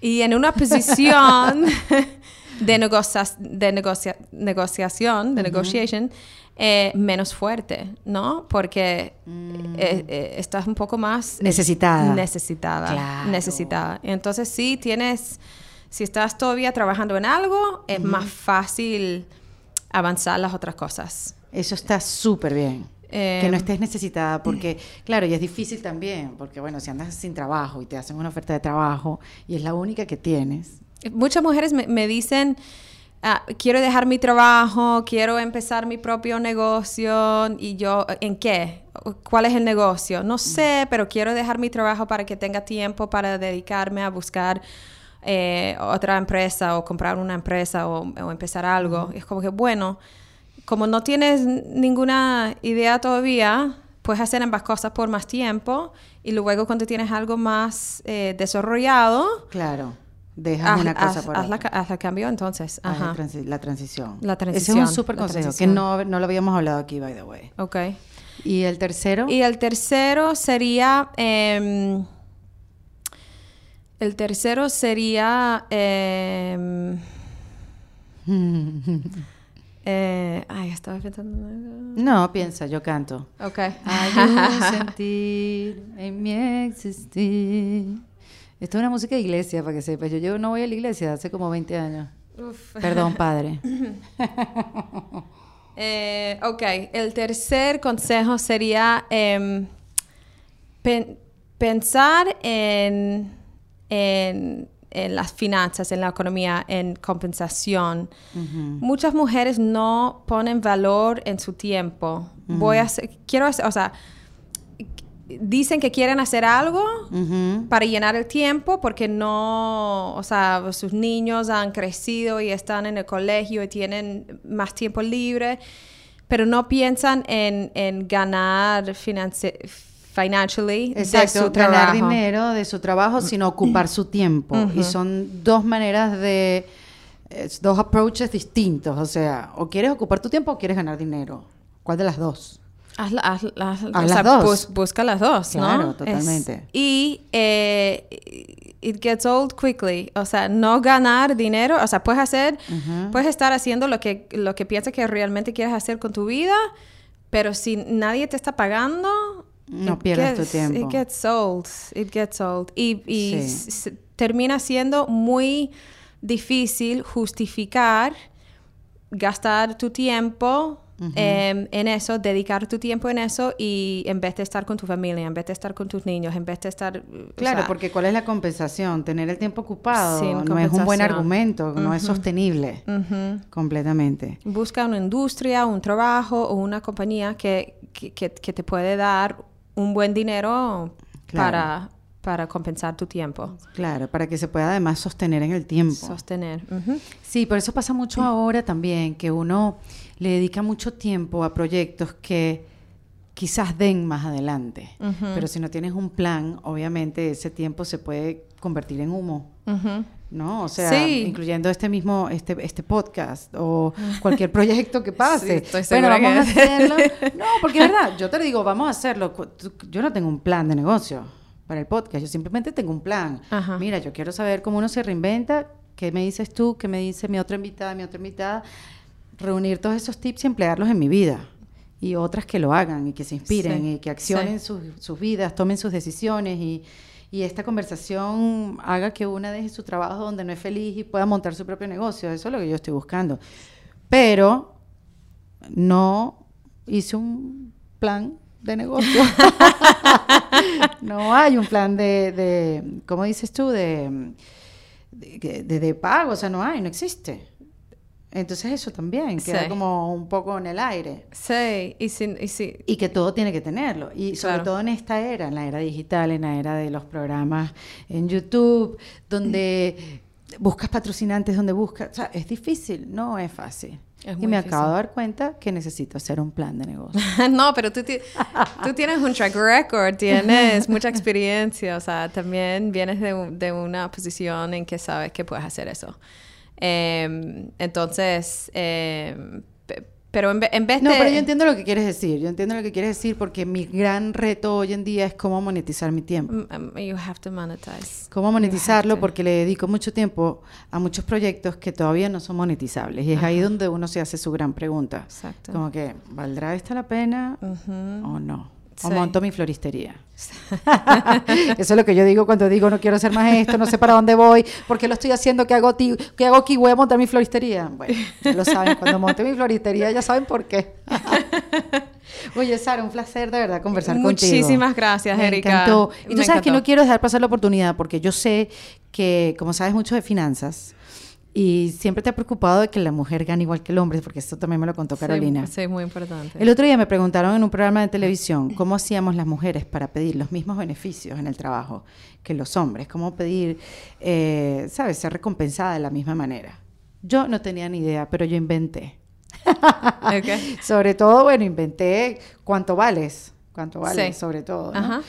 Y en una posición de, negocia- de negocia- negociación, de negotiation, eh, menos fuerte, ¿no? Porque eh, eh, estás un poco más... Mm. Necesitada. Necesitada. Claro. Necesitada. Entonces, sí tienes... Si estás todavía trabajando en algo, es más fácil avanzar las otras cosas. Eso está súper bien. Eh, que no estés necesitada, porque, claro, y es difícil también, porque, bueno, si andas sin trabajo y te hacen una oferta de trabajo y es la única que tienes, Muchas mujeres me, me dicen, ah, quiero dejar mi trabajo, quiero empezar mi propio negocio. Y yo, ¿en qué? ¿Cuál es el negocio? No sé, pero quiero dejar mi trabajo para que tenga tiempo para dedicarme a buscar eh, otra empresa o comprar una empresa o, o empezar algo. Es como que, bueno, como no tienes ninguna idea todavía, puedes hacer ambas cosas por más tiempo y luego cuando tienes algo más eh, desarrollado, claro, dejas haz, una cosa haz- por haz la, otra. ca- haz el cambio entonces. Haz la, Ajá. transi- la transición. La Ese transición, es un súper la consejo, que no, no lo habíamos hablado aquí, by the way. Ok. ¿Y el tercero? Y el tercero sería... em, el tercero sería... em, eh, ay, estaba pensando... No, piensa, yo canto. Ok. Hay un sentir en mi existir. Esto es una música de iglesia, para que sepas. Yo, yo no voy a la iglesia hace como 20 años. Uf. Perdón, padre. Eh, ok, el tercer consejo sería em, pen- pensar en, en, en las finanzas, en la economía, en compensación. Muchas mujeres no ponen valor en su tiempo. Voy a hacer, quiero hacer, o sea, dicen que quieren hacer algo para llenar el tiempo porque no, o sea, sus niños han crecido y están en el colegio y tienen más tiempo libre, pero no piensan en, en ganar financi- financially de Exacto, su ganar trabajo. dinero de su trabajo, sino ocupar su tiempo. Y son dos maneras de, dos approaches distintos. O sea, o quieres ocupar tu tiempo o quieres ganar dinero. ¿Cuál de las dos? Haz, la- haz- haz- Haz o sea, las dos. bus- busca las dos, ¿no? Claro, Es- totalmente. y eh, it gets old quickly. O sea, no ganar dinero. O sea, puedes hacer, puedes estar haciendo lo que, lo que piensas que realmente quieres hacer con tu vida, pero si nadie te está pagando... No pierdas tu gets- tiempo. It gets old. It gets old. Y, y Sí. termina siendo muy difícil justificar gastar tu tiempo em, en eso, dedicar tu tiempo en eso y en vez de estar con tu familia, en vez de estar con tus niños, en vez de estar... Claro, sea, porque ¿cuál es la compensación? Tener el tiempo ocupado no es un buen argumento, no es sostenible completamente. Busca una industria, un trabajo o una compañía que, que, que- te puede dar un buen dinero Claro. para, para compensar tu tiempo. Claro, para que se pueda además sostener en el tiempo. Sostener. Sí, por eso pasa mucho ahora también, que uno le dedica mucho tiempo a proyectos que quizás den más adelante. Pero si no tienes un plan, obviamente ese tiempo se puede convertir en humo. ¿no? O sea, Sí. incluyendo este mismo, este, este podcast o cualquier proyecto que pase. Sí, bueno, vamos que- a hacerlo. No, porque es verdad, yo te digo, vamos a hacerlo. Yo no tengo un plan de negocio para el podcast, yo simplemente tengo un plan. Ajá. Mira, yo quiero saber cómo uno se reinventa, qué me dices tú, qué me dice mi otra invitada, mi otra invitada, reunir todos esos tips y emplearlos en mi vida. Y otras que lo hagan y que se inspiren Sí, y que accionen sus, sus vidas, tomen sus decisiones y, y esta conversación haga que una deje su trabajo donde no es feliz y pueda montar su propio negocio. Eso es lo que yo estoy buscando. Pero no hice un plan de negocio. no hay un plan de, de ¿cómo dices tú? De, de, de- de pago, o sea, no hay, no existe. Entonces eso también queda Sí. como un poco en el aire. Sí, y que todo tiene que tenerlo. Y sobre Claro. todo en esta era, en la era digital, en la era de los programas en YouTube, donde buscas patrocinantes, donde buscas... O sea, es difícil, no es fácil. Es y me difícil. acabo de dar cuenta que necesito hacer un plan de negocio. no, pero tú, ti- tú tienes un track record, tienes mucha experiencia, o sea, también vienes de, un- de una posición en que sabes que puedes hacer eso. Em, entonces, pe- pero en, en vez No, de... pero yo entiendo lo que quieres decir. Yo entiendo lo que quieres decir porque mi gran reto hoy en día es cómo monetizar mi tiempo. Mm, um, You have to monetize. Cómo monetizarlo porque le dedico mucho tiempo a muchos proyectos que todavía no son monetizables. Y es ahí donde uno se hace su gran pregunta. Exacto. Como que, ¿valdrá esta la pena Ujú. o no? O Sí. monto mi floristería. Eso es lo que yo digo cuando digo no quiero hacer más esto, no sé para dónde voy, porque lo estoy haciendo, ¿qué hago, ti- qué hago aquí? Voy a montar mi floristería. Bueno, ya lo saben, cuando monte mi floristería ya saben por qué. Oye, Sara, un placer de verdad conversar contigo. Muchísimas gracias, Me Erika. encantó. Y tú Me sabes que no quiero dejar pasar la oportunidad porque yo sé que, como sabes mucho de finanzas, y siempre te ha preocupado de que la mujer gane igual que el hombre, porque esto también me lo contó Carolina. Sí, sí, muy importante. El otro día me preguntaron en un programa de televisión cómo hacíamos las mujeres para pedir los mismos beneficios en el trabajo que los hombres, cómo pedir, eh, ¿sabes?, ser recompensada de la misma manera. Yo no tenía ni idea, pero yo inventé. Sobre todo, bueno, inventé cuánto vales, cuánto vales, Sí. sobre todo. ¿no? Ajá.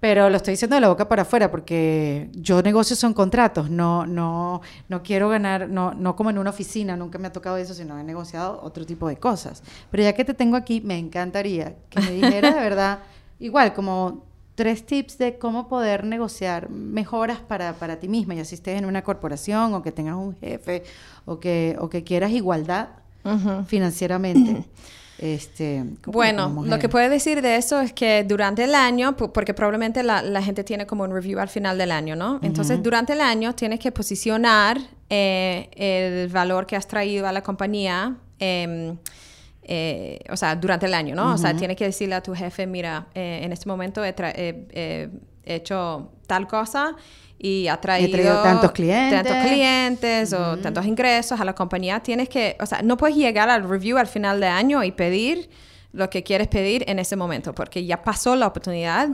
Pero lo estoy diciendo de la boca para afuera porque yo negocio son contratos, no, no, no quiero ganar, no, no como en una oficina, nunca me ha tocado eso, sino he negociado otro tipo de cosas. Pero ya que te tengo aquí, me encantaría que me dijeras de verdad, igual como tres tips de cómo poder negociar mejoras para, para ti misma, ya si estés en una corporación o que tengas un jefe o que, o que quieras igualdad Ujú. financieramente. Este, como- Bueno, lo que puedo decir de eso es que durante el año, porque probablemente la, la gente tiene como un review al final del año, ¿no? Entonces, durante el año tienes que posicionar eh, el valor que has traído a la compañía. em, eh, o sea, durante el año, ¿no? O sea, tienes que decirle a tu jefe, mira, eh, en este momento he, tra- he- he hecho tal cosa y ha traído, traído tantos clientes. tantos clientes o tantos ingresos a la compañía. Tienes que, o sea, no puedes llegar al review al final de año y pedir lo que quieres pedir en ese momento, porque ya pasó la oportunidad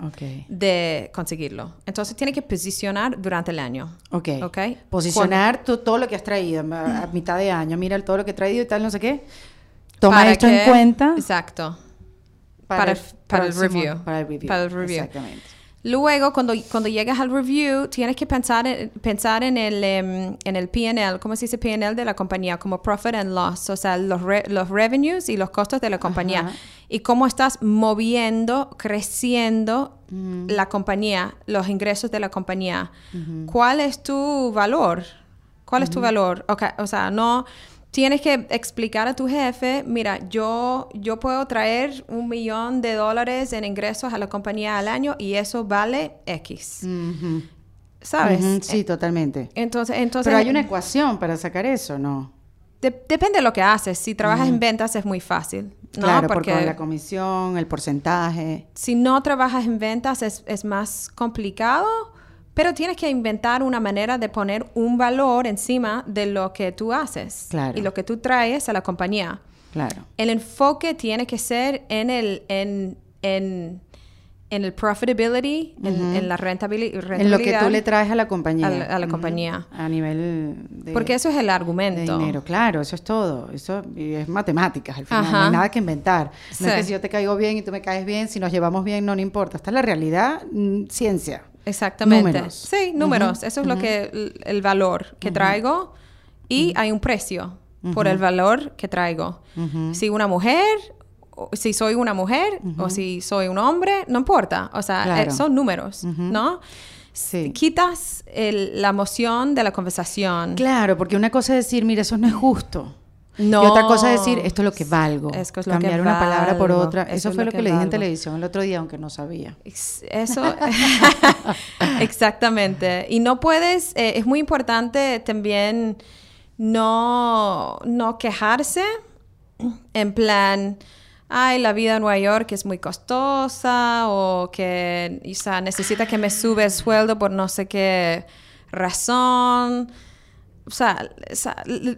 de conseguirlo. Entonces, tienes que posicionar durante el año. Ok. Ok. Posicionar tú todo lo que has traído a, a mitad de año. Mira todo lo que he traído y tal, no sé qué. Toma Para esto que- en cuenta Exacto. para el- para el review. Para el review. Para el review. Exactamente. Luego, cuando, cuando llegas al review, tienes que pensar en, pensar en el, em, en el P&L, ¿cómo se dice P&L de la compañía? Como profit and loss, o sea, los, re- los revenues y los costos de la compañía. Ajá. Y cómo estás moviendo, creciendo la compañía, los ingresos de la compañía. ¿Cuál es tu valor? ¿Cuál es tu valor? O sea, no... Tienes que explicar a tu jefe, mira, yo, yo puedo traer un millón de dólares en ingresos a la compañía al año y eso vale X. ¿Sabes? Sí, totalmente. Entonces, entonces Pero hay una ecuación para sacar eso, ¿no? de- depende de lo que haces. Si trabajas en ventas es muy fácil. ¿no? Claro, porque porque la comisión, el porcentaje. si no trabajas en ventas es, es más complicado, pero tienes que inventar una manera de poner un valor encima de lo que tú haces Claro. y lo que tú traes a la compañía. Claro. El enfoque tiene que ser en el, en, en, en el profitability, en, en la rentabili- rentabilidad. En lo que tú le traes a la compañía. a la- a la Ujú. compañía. A nivel de, Porque eso es el de argumento. dinero. Claro, eso es todo. Eso es matemáticas al final. No Ajá. hay nada que inventar. No es Sí. que si yo te caigo bien y tú me caes bien, si nos llevamos bien, no, no importa. Esta es la realidad, mm, ciencia. Exactamente. Números. Sí, números. Eso es lo que el, valor que traigo y hay un precio por el valor que traigo. Si una mujer, o si soy una mujer o si soy un hombre, no importa. O sea, Claro. eh, son números, ¿no? Sí. Quitas el- la emoción de la conversación. Claro, porque una cosa es decir, mira, eso no es justo. No. Y otra cosa es decir, esto es lo que valgo. Es lo Cambiar que una palabra por otra. Eso Eso, es fue lo que, que le dije en televisión el otro día, aunque no sabía. Eso, exactamente. Y no puedes, eh, es muy importante también no, no quejarse en plan, ay, la vida en Nueva York es muy costosa o que, o sea, necesita que me sube el sueldo por no sé qué razón. O sea,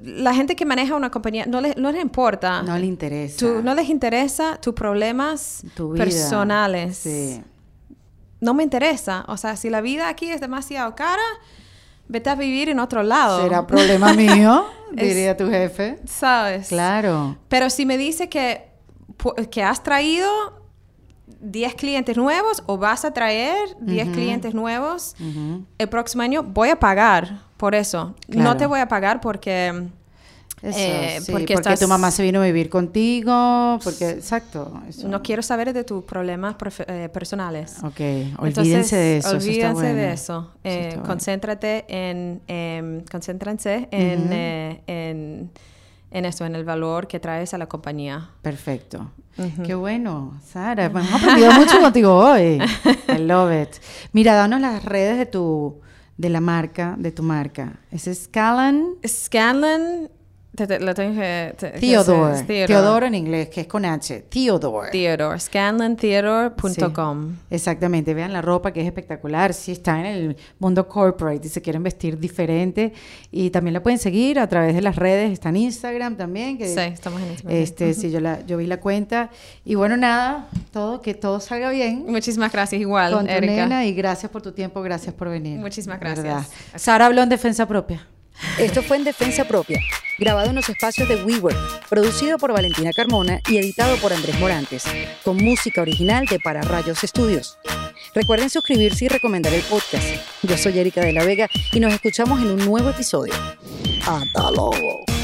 la gente que maneja una compañía no le, no les importa. No le interesa. Tu- no les interesa tus problemas tu personales. Sí. No me interesa. O sea, si la vida aquí es demasiado cara, vete a vivir en otro lado. Será problema mío, Es- diría tu jefe. ¿Sabes? Claro. Pero si me dice que, que has traído 10 clientes nuevos o vas a traer 10 clientes nuevos Ujú. el próximo año, voy a pagar por eso. No Claro. te voy a pagar porque... Eso, Eh, sí, porque porque, estás- tu mamá se vino a vivir contigo, porque, exacto. Eso. No quiero saber de tus problemas eh, personales. Ok, Entonces, olvídense de eso. eso está Olvídense de bueno. eso. Eso Eh, bueno. concéntrate en, em, concéntrense en, Ujú. eh, en, en eso, en el valor que traes a la compañía. Perfecto. Qué bueno, Sara. Hemos aprendido mucho contigo hoy. I love it. Mira, danos las redes de tu, de la marca, de tu marca. Es Scalan Scanlan, te, te- lo tengo que... te- Theodore. Theodore. Theodore en inglés, que es con H. Theodore. Theodore. Scanlantheodore.com. Exactamente, vean la ropa que es espectacular. Si están en el mundo corporate y se quieren vestir diferente, y también la pueden seguir a través de las redes, está en Instagram también. Que, Sí, estamos en Instagram. Este, sí, yo, la, yo vi la cuenta. Y bueno, nada, todo, que todo salga bien Muchísimas gracias, igual, con tu Erika. nena y gracias por tu tiempo, gracias por venir. Muchísimas gracias. Sara habló en defensa propia. Esto fue en Defensa Propia, grabado en los espacios de WeWork, producido por Valentina Carmona y editado por Andrés Morantes, con música original de Para Rayos Estudios. Recuerden suscribirse y recomendar el podcast. Yo soy Erika de la Vega y nos escuchamos en un nuevo episodio. Hasta luego.